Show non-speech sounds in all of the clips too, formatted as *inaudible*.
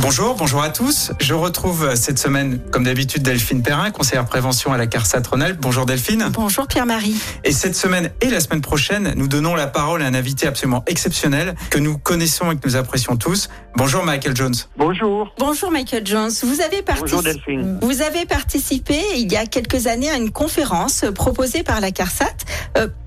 Bonjour, bonjour à tous. Je retrouve cette semaine, comme d'habitude, Delphine Perrin, conseillère prévention à la CARSAT Rhône-Alpes. Bonjour Delphine. Bonjour Pierre-Marie. Et cette semaine et la semaine prochaine, nous donnons la parole à un invité absolument exceptionnel que nous connaissons et que nous apprécions tous. Bonjour Michael Jones. Bonjour. Bonjour Michael Jones. Vous avez, Bonjour Delphine. vous avez participé il y a quelques années à une conférence proposée par la CARSAT.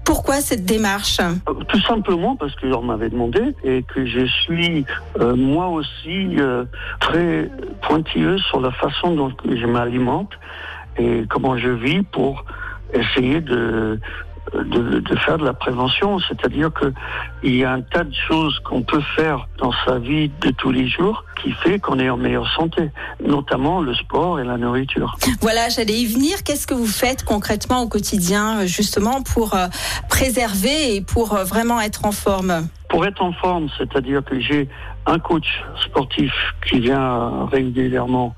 Pourquoi cette démarche? Euh, Tout simplement parce que m'avait demandé et que je suis euh, moi aussi euh, très pointilleuse sur la façon dont je m'alimente et comment je vis pour essayer de de, de faire de la prévention, c'est-à-dire que il y a un tas de choses qu'on peut faire dans sa vie de tous les jours qui fait qu'on est en meilleure santé, notamment le sport et la nourriture. Voilà, j'allais y venir. Qu'est-ce que vous faites concrètement au quotidien, justement, pour euh, préserver et pour euh, vraiment être en forme? Pour être en forme, c'est-à-dire que j'ai un coach sportif qui vient régulièrement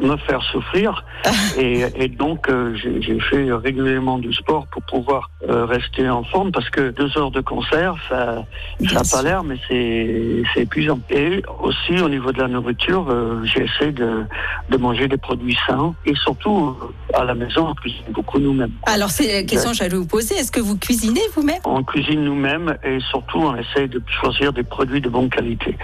me faire souffrir. *laughs* Et, et donc euh, j'ai j'ai fait régulièrement du sport pour pouvoir euh, rester en forme parce que deux heures de concert ça n'a pas l'air mais c'est c'est épuisant. Et aussi au niveau de la nourriture euh, j'essaie de, de manger des produits sains et surtout à la maison on cuisine beaucoup nous-mêmes Alors, c'est la question que j'allais vous poser. Est-ce que vous cuisinez vous-même? On cuisine nous-mêmes et surtout on essaye de choisir des produits de bonne qualité.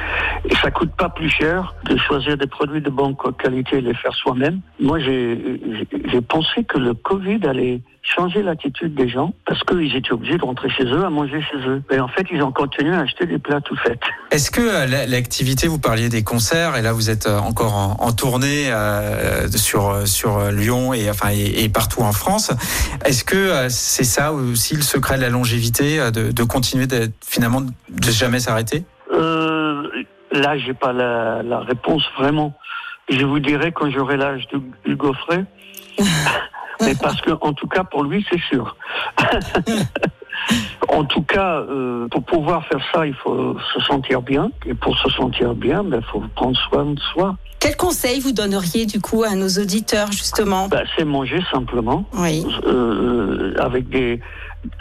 Et ça coûte pas plus cher de choisir des produits de bonne qualité et les faire soi-même. Moi, j'ai pensé que le Covid allait changer l'attitude des gens parce qu'ils étaient obligés de rentrer chez eux à manger chez eux. Et en fait, ils ont continué à acheter des plats tout faits. Est-ce que euh, la- l'activité, vous parliez des concerts, et là vous êtes euh, encore en, en tournée euh, sur euh, sur Lyon et enfin et, et partout en France. Est-ce que euh, c'est ça aussi le secret de la longévité, de, de continuer d'être finalement de jamais s'arrêter? Euh, là, j'ai pas la, la réponse vraiment. Je vous dirai quand j'aurai l'âge de Hugo Frey. *laughs* Mais parce que, en tout cas, pour lui, c'est sûr. *laughs* en tout cas, euh, pour pouvoir faire ça, il faut se sentir bien. Et pour se sentir bien, il faut prendre soin de soi. Quel conseil vous donneriez du coup à nos auditeurs, justement? Ben, c'est manger simplement, Oui. euh, avec des,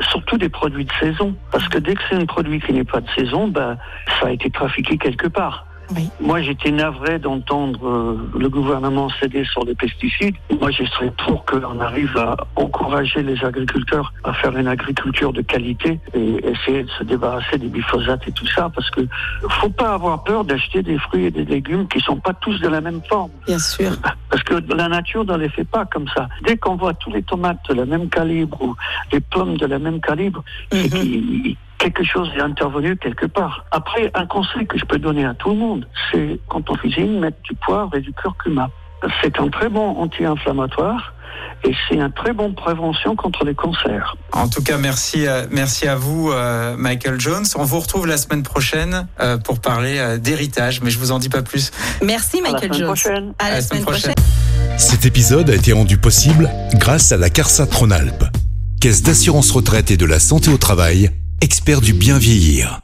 surtout des produits de saison. Parce que dès que c'est un produit qui n'est pas de saison, ben, ça a été trafiqué quelque part. Oui. Moi, j'étais navré d'entendre euh, le gouvernement céder sur les pesticides. Moi, je serais pour qu'on arrive à encourager les agriculteurs à faire une agriculture de qualité et essayer de se débarrasser des glyphosates et tout ça, parce que faut pas avoir peur d'acheter des fruits et des légumes qui sont pas tous de la même forme. Bien sûr. Parce que la nature ne les fait pas comme ça. Dès qu'on voit tous les tomates de la même calibre ou les pommes de la même calibre, c'est Mhm. Quelque chose est intervenu quelque part. Après, un conseil que je peux donner à tout le monde, c'est quand on cuisine, mettre du poivre et du curcuma. C'est un très bon anti-inflammatoire et c'est un très bon prévention contre les cancers. En tout cas, merci, merci à vous, euh, Michael Jones. On vous retrouve la semaine prochaine euh, pour parler euh, d'héritage, mais je vous en dis pas plus. Merci À la Michael semaine Jones. prochaine. À la, semaine prochaine. Cet épisode a été rendu possible grâce à la CARSAT Rhône-Alpes, Caisse d'assurance retraite et de la santé au travail, expert du bien vieillir.